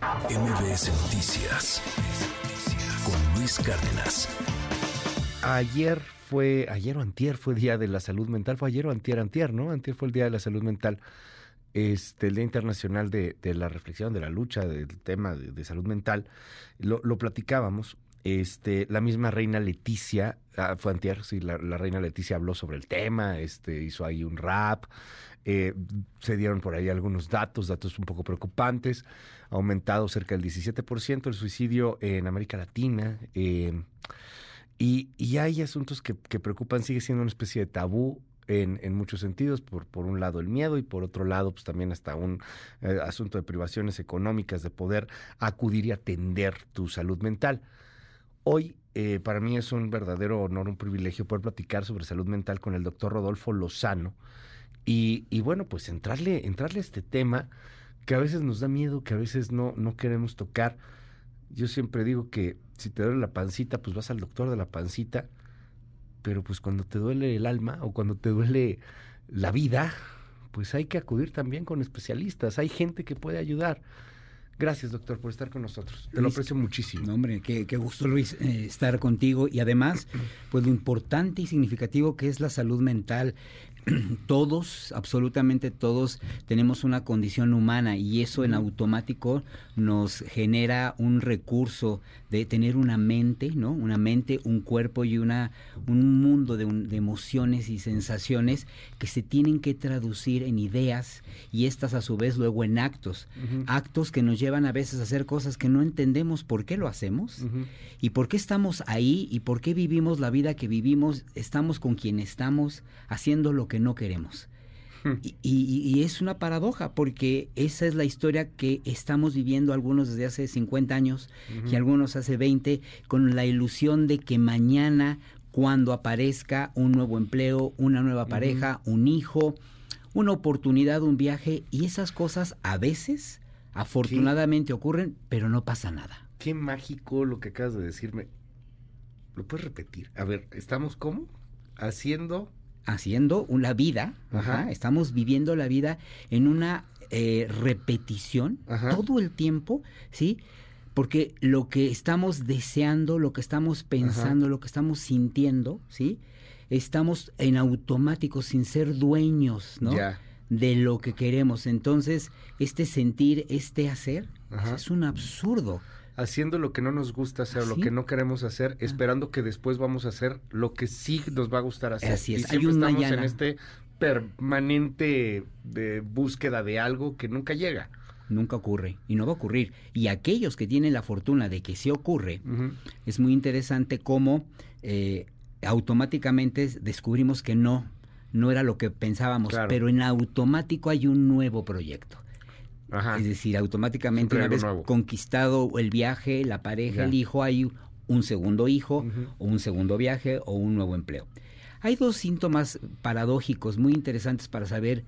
MBS Noticias con Luis Cárdenas. Ayer fue, ayer o antier fue Día de la Salud Mental, fue ayer o antier, antier, ¿no? Antier fue el Día de la Salud Mental, este, el Día Internacional de, la Reflexión, de la lucha del tema de, salud mental. Lo, platicábamos, este, la misma reina Leticia, ah, fue antier, sí, la, la, reina Leticia habló sobre el tema, este, hizo ahí un rap, eh, se dieron por ahí algunos datos, datos un poco preocupantes. Ha aumentado cerca del 17% el suicidio en América Latina. Eh, y, hay asuntos que, preocupan, sigue siendo una especie de tabú en, muchos sentidos, por, por un lado el miedo y por otro lado pues también hasta un eh, asunto de privaciones económicas, de poder acudir y atender tu salud mental. Hoy para mí es un verdadero honor, un privilegio poder platicar sobre salud mental con el doctor Rodolfo Lozano, y, bueno, pues entrarle, entrarle a este tema que a veces nos da miedo, que a veces no, no queremos tocar. Yo siempre digo que si te duele la pancita, pues vas al doctor de la pancita, pero pues cuando te duele el alma o cuando te duele la vida, pues hay que acudir también con especialistas, hay gente que puede ayudar. Gracias, doctor, por estar con nosotros. Te lo aprecio muchísimo. hombre, qué, gusto, Luis, eh, estar contigo. Y además, pues lo importante y significativo que es la salud mental. todos, absolutamente todos, tenemos una condición humana y eso en automático nos genera un recurso de tener una mente, ¿no? Una mente, un cuerpo y una, un mundo de, emociones y sensaciones que se tienen que traducir en ideas y estas a su vez luego en actos. Actos que nos llevan a veces a hacer cosas que no entendemos por qué lo hacemos y por qué estamos ahí y por qué vivimos la vida que vivimos, estamos con quien estamos, haciendo lo que no queremos. Hmm. Y, es una paradoja porque esa es la historia que estamos viviendo algunos desde hace 50 años y algunos hace 20 con la ilusión de que mañana cuando aparezca un nuevo empleo, una nueva pareja, un hijo, una oportunidad, un viaje y esas cosas a veces afortunadamente ocurren, pero no pasa nada. Qué mágico lo que acabas de decirme. ¿Lo puedes repetir? A ver, ¿estamos cómo? Haciendo haciendo una vida, estamos viviendo la vida en una eh, repetición todo el tiempo, ¿sí? Porque lo que estamos deseando, lo que estamos pensando, lo que estamos sintiendo, ¿sí? Estamos en automático sin ser dueños, ¿no? De lo que queremos. Entonces, este sentir, este hacer, es un absurdo haciendo lo que no nos gusta hacer, lo que no queremos hacer, ah. esperando que después vamos a hacer lo que sí nos va a gustar hacer. Así es. Y siempre estamos en este permanente de búsqueda de algo que nunca llega. Nunca ocurre y no va a ocurrir. Y aquellos que tienen la fortuna de que sí ocurre, es muy interesante cómo eh, automáticamente descubrimos que no, no era lo que pensábamos, pero en automático hay un nuevo proyecto. Es decir, automáticamente una vez conquistado el viaje, la pareja, el hijo, hay un segundo hijo o un segundo viaje o un nuevo empleo. Hay dos síntomas paradójicos muy interesantes para saber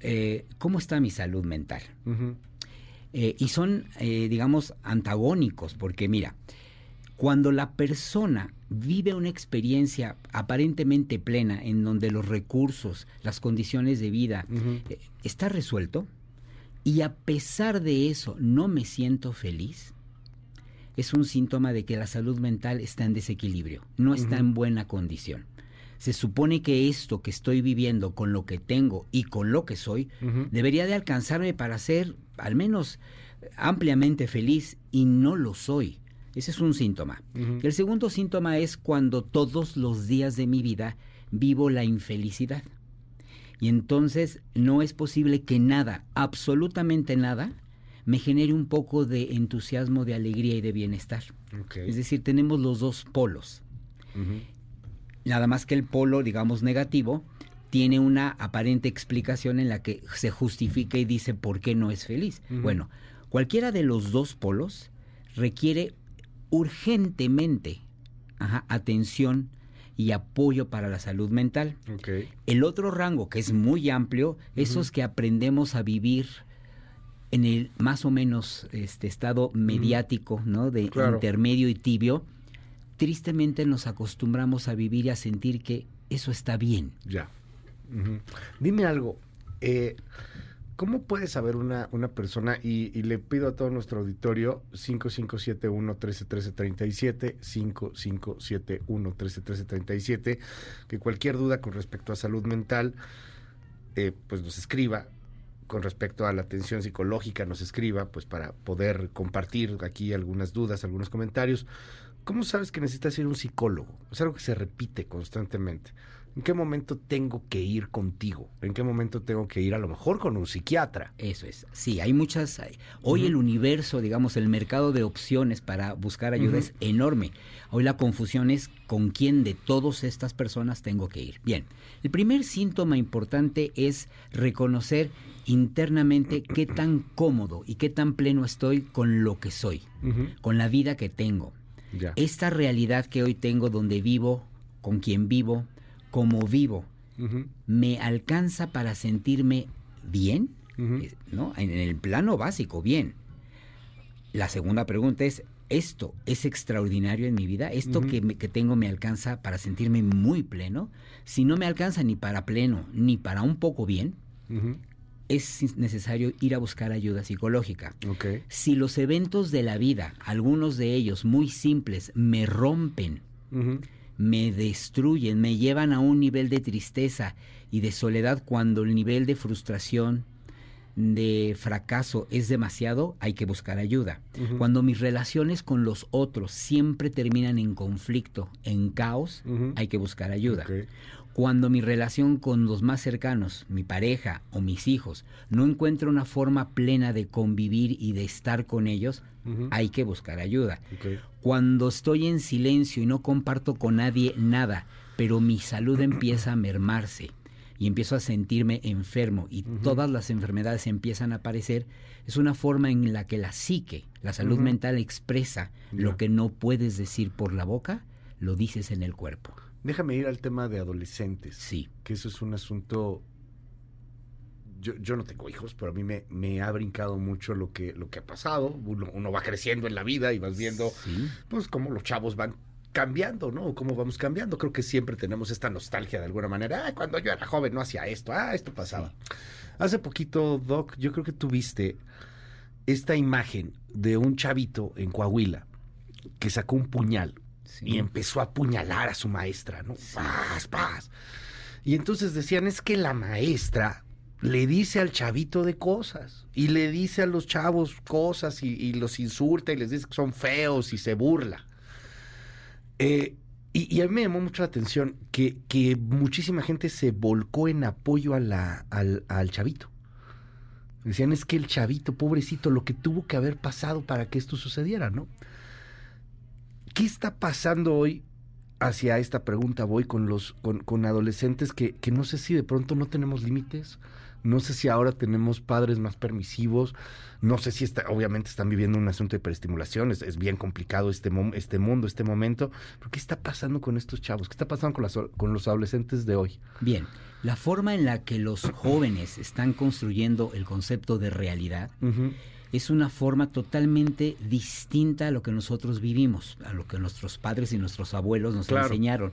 eh, cómo está mi salud mental. Eh, y son, eh, digamos, antagónicos, porque mira, cuando la persona vive una experiencia aparentemente plena en donde los recursos, las condiciones de vida, está resuelto, y a pesar de eso no me siento feliz, es un síntoma de que la salud mental está en desequilibrio, no está en buena condición. Se supone que esto que estoy viviendo con lo que tengo y con lo que soy debería de alcanzarme para ser al menos ampliamente feliz y no lo soy. Ese es un síntoma. El segundo síntoma es cuando todos los días de mi vida vivo la infelicidad. Y entonces no es posible que nada, absolutamente nada, me genere un poco de entusiasmo, de alegría y de bienestar. Es decir, tenemos los dos polos. Nada más que el polo, digamos, negativo, tiene una aparente explicación en la que se justifica y dice por qué no es feliz. Bueno, cualquiera de los dos polos requiere urgentemente atención, y apoyo para la salud mental. El otro rango, que es muy amplio, esos que aprendemos a vivir en el más o menos este estado mediático, ¿no? De intermedio y tibio, tristemente nos acostumbramos a vivir y a sentir que eso está bien. Ya. Dime algo. Eh, ¿Cómo puede saber una, una persona? Y, y, le pido a todo nuestro auditorio 5571-131337, 5571-131337, que cualquier duda con respecto a salud mental, eh, pues nos escriba. Con respecto a la atención psicológica, nos escriba, pues para poder compartir aquí algunas dudas, algunos comentarios. ¿Cómo sabes que necesitas ir a un psicólogo? Es algo que se repite constantemente. ¿En qué momento tengo que ir contigo? ¿En qué momento tengo que ir a lo mejor con un psiquiatra? Eso es. Sí, hay muchas. Hoy el universo, digamos, el mercado de opciones para buscar ayuda es enorme. Hoy la confusión es con quién de todas estas personas tengo que ir. Bien, el primer síntoma importante es reconocer internamente qué tan cómodo y qué tan pleno estoy con lo que soy, con la vida que tengo. Ya. Esta realidad que hoy tengo donde vivo, con quien vivo, como vivo, me alcanza para sentirme bien, ¿no? En el plano básico, bien. La segunda pregunta es, ¿esto es extraordinario en mi vida? ¿Esto que, que, tengo me alcanza para sentirme muy pleno? Si no me alcanza ni para pleno, ni para un poco bien, es necesario ir a buscar ayuda psicológica. Si los eventos de la vida, algunos de ellos muy simples, me rompen, me destruyen, me llevan a un nivel de tristeza y de soledad cuando el nivel de frustración, de fracaso es demasiado, hay que buscar ayuda. Cuando mis relaciones con los otros siempre terminan en conflicto, en caos, hay que buscar ayuda. Cuando mi relación con los más cercanos, mi pareja o mis hijos, no encuentra una forma plena de convivir y de estar con ellos, hay que buscar ayuda. Cuando estoy en silencio y no comparto con nadie nada, pero mi salud empieza a mermarse y empiezo a sentirme enfermo y todas las enfermedades empiezan a aparecer, es una forma en la que la psique, la salud mental expresa lo que no puedes decir por la boca, lo dices en el cuerpo. Déjame ir al tema de adolescentes. Sí. Que eso es un asunto. Yo, yo no tengo hijos, pero a mí me, me, ha brincado mucho lo que, lo que ha pasado. Uno, uno va creciendo en la vida y vas viendo, pues, cómo los chavos van cambiando, ¿no? Cómo vamos cambiando. Creo que siempre tenemos esta nostalgia de alguna manera. Ah, cuando yo era joven no hacía esto. Ah, esto pasaba. Hace poquito, Doc, yo creo que tuviste esta imagen de un chavito en Coahuila que sacó un puñal y empezó a apuñalar a su maestra, ¿no? Paz, paz. Y entonces decían, es que la maestra le dice al chavito de cosas y le dice a los chavos cosas y, los insulta y les dice que son feos y se burla. Eh, y, a mí me llamó mucho la atención que, que muchísima gente se volcó en apoyo a la, al, al chavito. Decían, es que el chavito, pobrecito, lo que tuvo que haber pasado para que esto sucediera, ¿no? ¿Qué está pasando hoy? Hacia esta pregunta voy con los con, adolescentes que, que no sé si de pronto no tenemos límites, no sé si ahora tenemos padres más permisivos, no sé si está, obviamente están viviendo un asunto de hiperestimulación, es, bien complicado este, este mundo, este momento, pero ¿qué está pasando con estos chavos? ¿Qué está pasando con, las, con los adolescentes de hoy? Bien, la forma en la que los jóvenes están construyendo el concepto de realidad es una forma totalmente distinta a lo que nosotros vivimos, a lo que nuestros padres y nuestros abuelos nos enseñaron.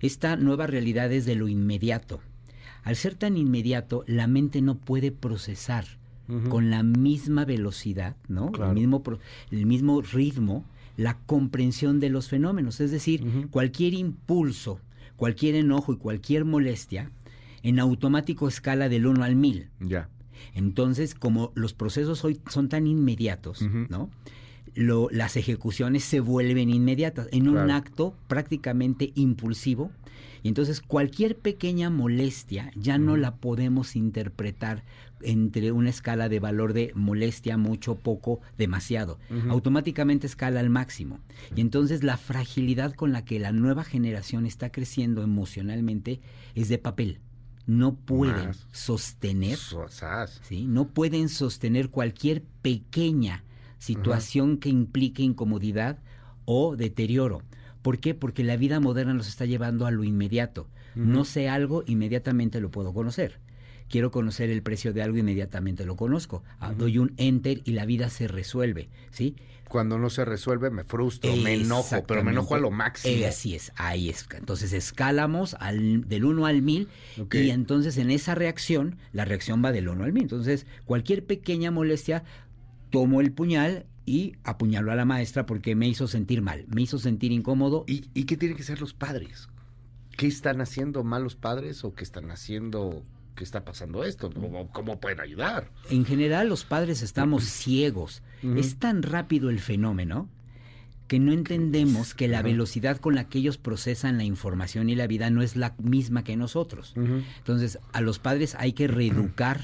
Esta nueva realidad es de lo inmediato. Al ser tan inmediato, la mente no puede procesar con la misma velocidad, ¿no? El, mismo, el mismo ritmo, la comprensión de los fenómenos. Es decir, cualquier impulso, cualquier enojo y cualquier molestia, en automático escala del 1 al 1000. Ya. Entonces, como los procesos hoy son tan inmediatos, ¿no? las ejecuciones se vuelven inmediatas en un acto prácticamente impulsivo y entonces cualquier pequeña molestia ya no la podemos interpretar entre una escala de valor de molestia, mucho, poco, demasiado. Automáticamente escala al máximo. Y entonces la fragilidad con la que la nueva generación está creciendo emocionalmente es de papel no pueden sostener, ¿sí? no pueden sostener cualquier pequeña situación que implique incomodidad o deterioro. ¿Por qué? Porque la vida moderna nos está llevando a lo inmediato. No sé algo, inmediatamente lo puedo conocer. Quiero conocer el precio de algo, inmediatamente lo conozco. Ah, doy un enter y la vida se resuelve, ¿sí? Cuando no se resuelve me frustro, me enojo, pero me enojo a lo máximo. Eh, así es, ahí es. Entonces escalamos al, del 1 al 1000 y entonces en esa reacción, la reacción va del 1 al 1000. Entonces cualquier pequeña molestia, tomo el puñal y apuñalo a la maestra porque me hizo sentir mal, me hizo sentir incómodo. ¿Y, y qué tienen que ser los padres? ¿Qué están haciendo mal los padres o qué están haciendo qué está pasando esto? ¿Cómo, pueden ayudar? En general los padres estamos ciegos. Es tan rápido el fenómeno que no entendemos que la velocidad con la que ellos procesan la información y la vida no es la misma que nosotros. Entonces, a los padres hay que reeducar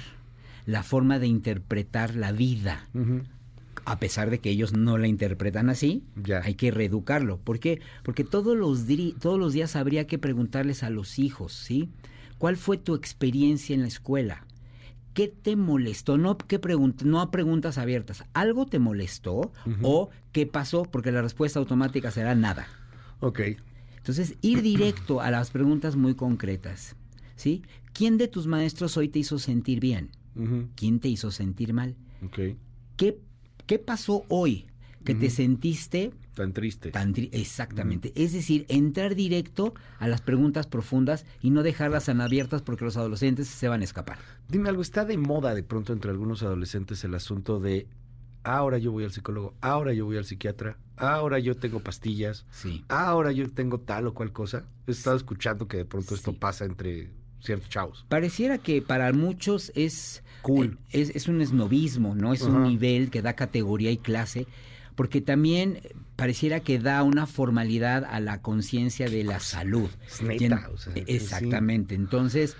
la forma de interpretar la vida. A pesar de que ellos no la interpretan así, hay que reeducarlo. ¿Por qué? Porque todos los, todos los días habría que preguntarles a los hijos, ¿sí? ¿Cuál fue tu experiencia en la escuela? ¿Qué te molestó? No, ¿qué no a preguntas abiertas. ¿Algo te molestó? ¿O qué pasó? Porque la respuesta automática será nada. Ok. Entonces, ir directo a las preguntas muy concretas. ¿Sí? ¿Quién de tus maestros hoy te hizo sentir bien? ¿Quién te hizo sentir mal? Okay. ¿Qué, ¿Qué pasó hoy que te sentiste Tan triste. Tan exactamente. Es decir, entrar directo a las preguntas profundas y no dejarlas tan abiertas porque los adolescentes se van a escapar. Dime algo, está de moda de pronto entre algunos adolescentes el asunto de ahora yo voy al psicólogo, ahora yo voy al psiquiatra, ahora yo tengo pastillas, sí. ahora yo tengo tal o cual cosa. He estado escuchando que de pronto esto pasa entre ciertos chavos. Pareciera que para muchos es cool. Eh, es, un esnovismo, ¿no? Es un nivel que da categoría y clase porque también pareciera que da una formalidad a la conciencia de la salud. exactamente. Entonces,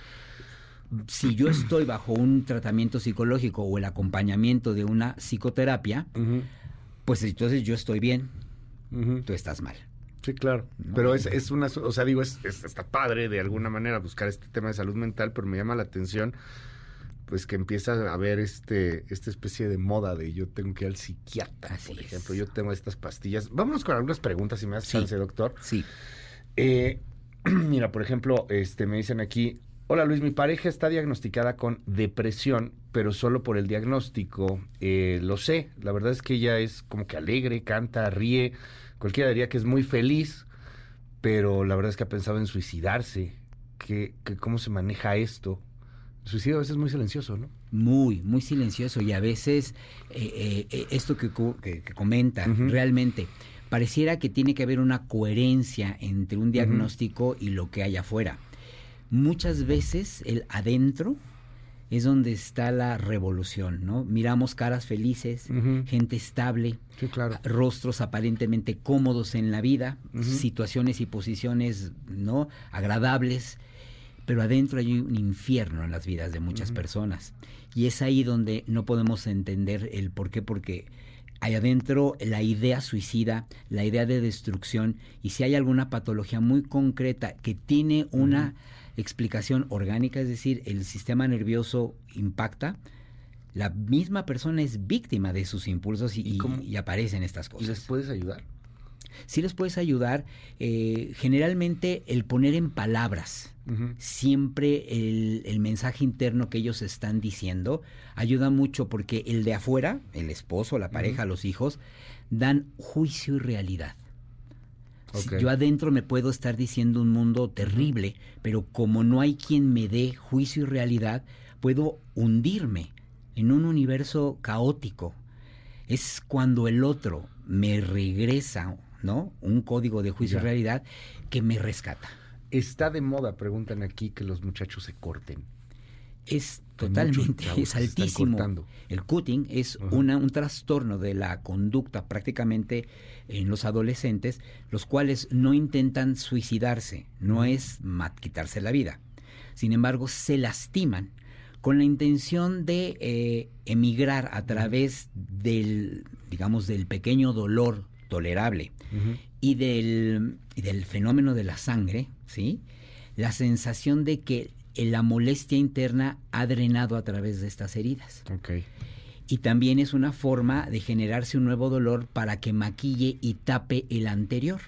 si yo estoy bajo un tratamiento psicológico o el acompañamiento de una psicoterapia, pues entonces yo estoy bien, tú estás mal. Sí, claro. Pero es, es una, o sea, digo, es, está padre de alguna manera buscar este tema de salud mental, pero me llama la atención pues que empieza a haber este esta especie de moda de yo tengo que ir al psiquiatra, por ejemplo, yo tengo estas pastillas. Vámonos con algunas preguntas, si me hace chance, doctor. Sí. Eh, mira, por ejemplo, este me dicen aquí, hola Luis, mi pareja está diagnosticada con depresión, pero solo por el diagnóstico eh, lo sé. La verdad es que ella es como que alegre, canta, ríe, cualquiera diría que es muy feliz, pero la verdad es que ha pensado en suicidarse. que ¿Cómo se maneja esto? El suicidio a veces es muy silencioso, ¿no? Muy, muy silencioso y a veces eh, eh, esto que, comenta realmente pareciera que tiene que haber una coherencia entre un diagnóstico y lo que hay afuera. Muchas veces el adentro es donde está la revolución, ¿no? Miramos caras felices, gente estable, rostros aparentemente cómodos en la vida, situaciones y posiciones, ¿no? agradables pero adentro hay un infierno en las vidas de muchas personas. Y es ahí donde no podemos entender el por qué, porque hay adentro la idea suicida, la idea de destrucción, y si hay alguna patología muy concreta que tiene una explicación orgánica, es decir, el sistema nervioso impacta, la misma persona es víctima de sus impulsos y, y aparecen estas cosas. ¿Y les puedes ayudar? sí les puedes ayudar. Eh, generalmente el poner en palabras siempre el, mensaje interno que ellos están diciendo ayuda mucho porque el de afuera, el esposo, la pareja, los hijos, dan juicio y realidad. Yo adentro me puedo estar diciendo un mundo terrible, pero como no hay quien me dé juicio y realidad, puedo hundirme en un universo caótico. Es cuando el otro me regresa ¿no? Un código de juicio y realidad que me rescata. Está de moda, preguntan aquí, que los muchachos se corten. Es totalmente, es altísimo. El cutting es una, un trastorno de la conducta prácticamente en los adolescentes, los cuales no intentan suicidarse, no es quitarse la vida. Sin embargo, se lastiman con la intención de eh, emigrar a través del, digamos, del pequeño dolor tolerable y, del, del, fenómeno de la sangre, ¿sí? La sensación de que la molestia interna ha drenado a través de estas heridas. Y también es una forma de generarse un nuevo dolor para que maquille y tape el anterior.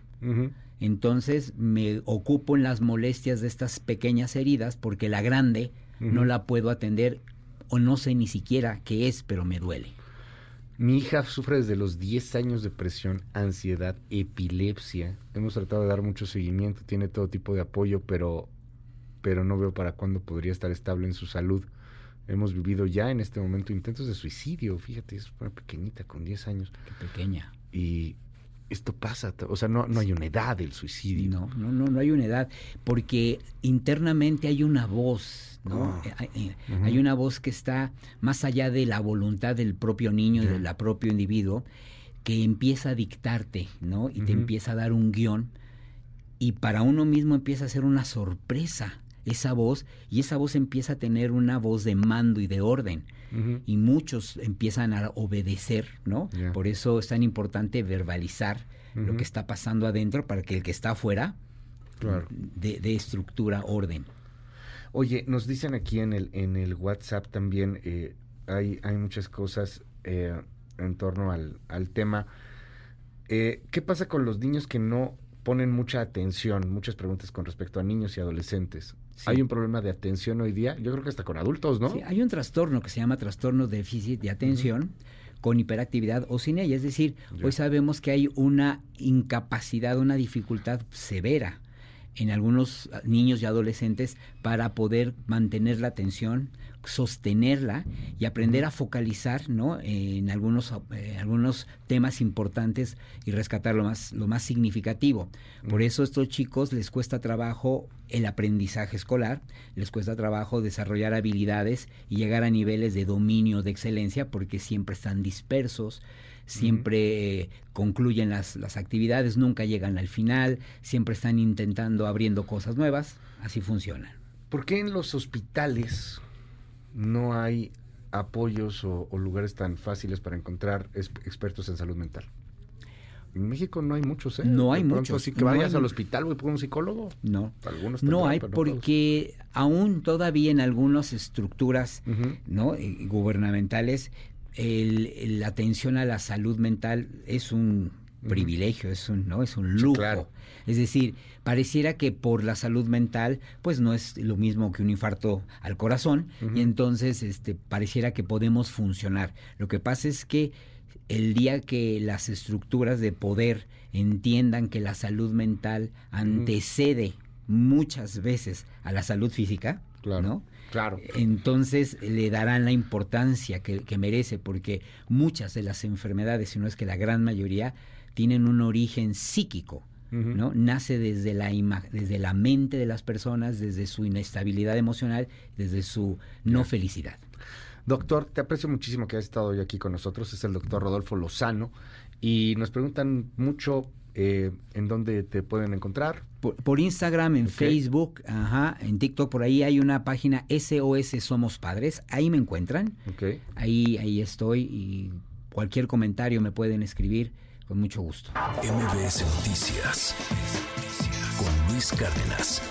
Entonces me ocupo en las molestias de estas pequeñas heridas porque la grande no la puedo atender o no sé ni siquiera qué es, pero me duele. Mi hija sufre desde los 10 años de depresión, ansiedad, epilepsia. Hemos tratado de dar mucho seguimiento, tiene todo tipo de apoyo, pero, pero no veo para cuándo podría estar estable en su salud. Hemos vivido ya en este momento intentos de suicidio, fíjate, es una pequeñita con 10 años. Qué pequeña. Y esto pasa, o sea, no, no hay una edad del suicidio. No, no, no, no hay una edad, porque internamente hay una voz, ¿no? Ah. Eh, Hay, eh, hay una voz que está más allá de la voluntad del propio niño y del propio individuo, que empieza a dictarte, ¿no? Y te empieza a dar un guion, y para uno mismo empieza a ser una sorpresa esa voz, y esa voz empieza a tener una voz de mando y de orden y muchos empiezan a obedecer, ¿no? Por eso es tan importante verbalizar lo que está pasando adentro para que el que está afuera Claro. de, de estructura, orden. Oye, nos dicen aquí en el, en el WhatsApp también, eh, hay, hay muchas cosas eh, en torno al, al tema. Eh, ¿Qué pasa con los niños que no ponen mucha atención? Muchas preguntas con respecto a niños y adolescentes. Sí. ¿Hay un problema de atención hoy día? Yo creo que hasta con adultos, ¿no? Sí, hay un trastorno que se llama trastorno de déficit de atención con hiperactividad o sin ella. Es decir, hoy sabemos que hay una incapacidad, una dificultad severa en algunos ah, niños y adolescentes para poder mantener la atención, sostenerla y aprender a focalizar ¿no? en algunos, eh, algunos temas importantes y rescatar lo más, lo más significativo. Por eso a estos chicos les cuesta trabajo el aprendizaje escolar, les cuesta trabajo desarrollar habilidades y llegar a niveles de dominio, de excelencia, porque siempre están dispersos, siempre eh, concluyen las, las actividades, nunca llegan al final, siempre están intentando, abriendo cosas nuevas, así funciona. ¿Por qué en los hospitales no hay apoyos o, o lugares tan fáciles para encontrar expertos en salud mental? En México no hay muchos, ¿eh? No hay pronto, muchos, Así que no vayas hay- al hospital, voy por un psicólogo. No, Algunos no hay porque aún todavía en algunas estructuras Ujú. ¿no? Eh, gubernamentales, el- la atención a la salud mental es un privilegio, es un, ¿no? es un Sí, lujo. claro. Es decir, pareciera que por la salud mental, pues no es lo mismo que un infarto al corazón, y entonces este, pareciera que podemos funcionar. Lo que pasa es que el día que las estructuras de poder entiendan que la salud mental antecede muchas veces a la salud física, Claro. ¿no? Claro. entonces le darán la importancia que, que merece, porque muchas de las enfermedades, si no es que la gran mayoría, tienen un origen psíquico. ¿no? Nace desde la, ima- desde la mente de las personas, desde su inestabilidad emocional, desde su no felicidad. Doctor, te aprecio muchísimo que hayas estado hoy aquí con nosotros. Es el doctor Rodolfo Lozano. Y nos preguntan mucho eh, en dónde te pueden encontrar. Por, por Instagram, en Ok. Facebook, ajá, en TikTok, por ahí hay una página SOS Somos Padres, ahí me encuentran, Ok. ahí, ahí estoy y cualquier comentario me pueden escribir con mucho gusto. MBS Noticias con Luis Cárdenas.